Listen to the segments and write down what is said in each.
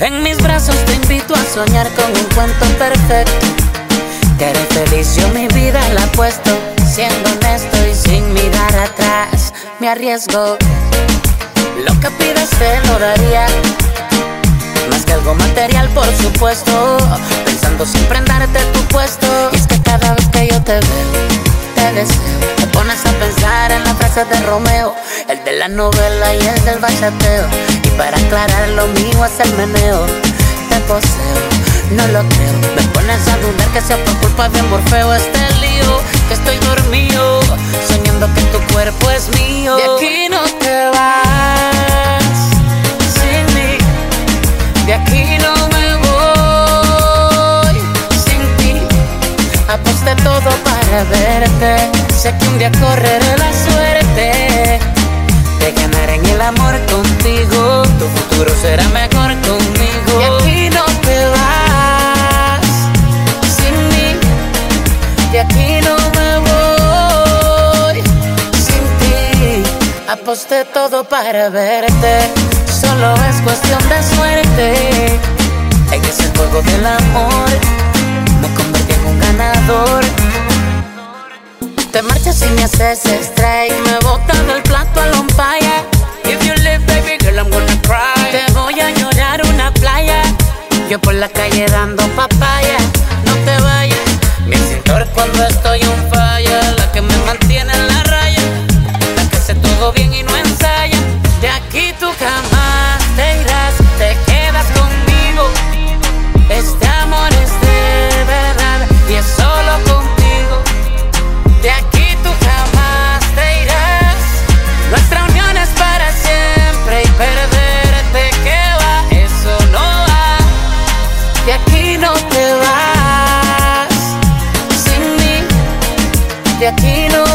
En mis brazos te invito a soñar con un cuento perfecto. Que haré feliz, yo mi vida la apuesto. Siendo honesto y sin mirar atrás, me arriesgo. Lo que pidas te lo daría. Más que algo material, por supuesto. Pensando siempre en darte tu puesto. Y es que cada vez que yo te veo, te. Te pones a pensar en la frase de Romeo, el de la novela y el del bachateo. Para aclarar, lo mío es el meneo. Te poseo, no lo creo. Me pones a dudar que sea por culpa de Morfeo este lío. Que estoy dormido, soñando que tu cuerpo es mío. De aquí no te vas sin mí. De aquí no me voy sin ti. Aposté todo para verte. Sé que un día correré la suerte de ganar en el amor contigo. Tu futuro será mejor conmigo. De aquí no te vas sin mí. De aquí no me voy sin ti. Aposté todo para verte. Solo es cuestión de suerte. En ese juego del amor me convertí en un ganador. Te marchas y me haces strike. Me botas del plato al umpire. If you live, baby girl, Por la calle dando papaya.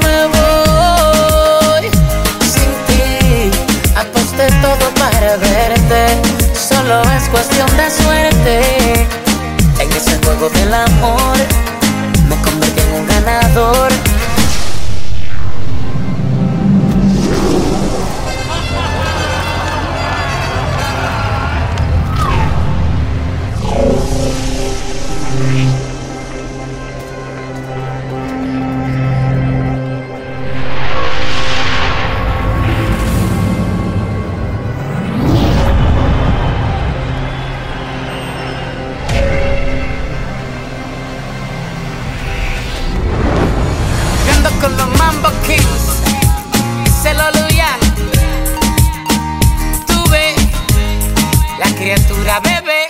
me voy sin ti. Aposté todo para verte, solo es cuestión de suerte. En ese juego del amor me convertí en un ganador. la bebé.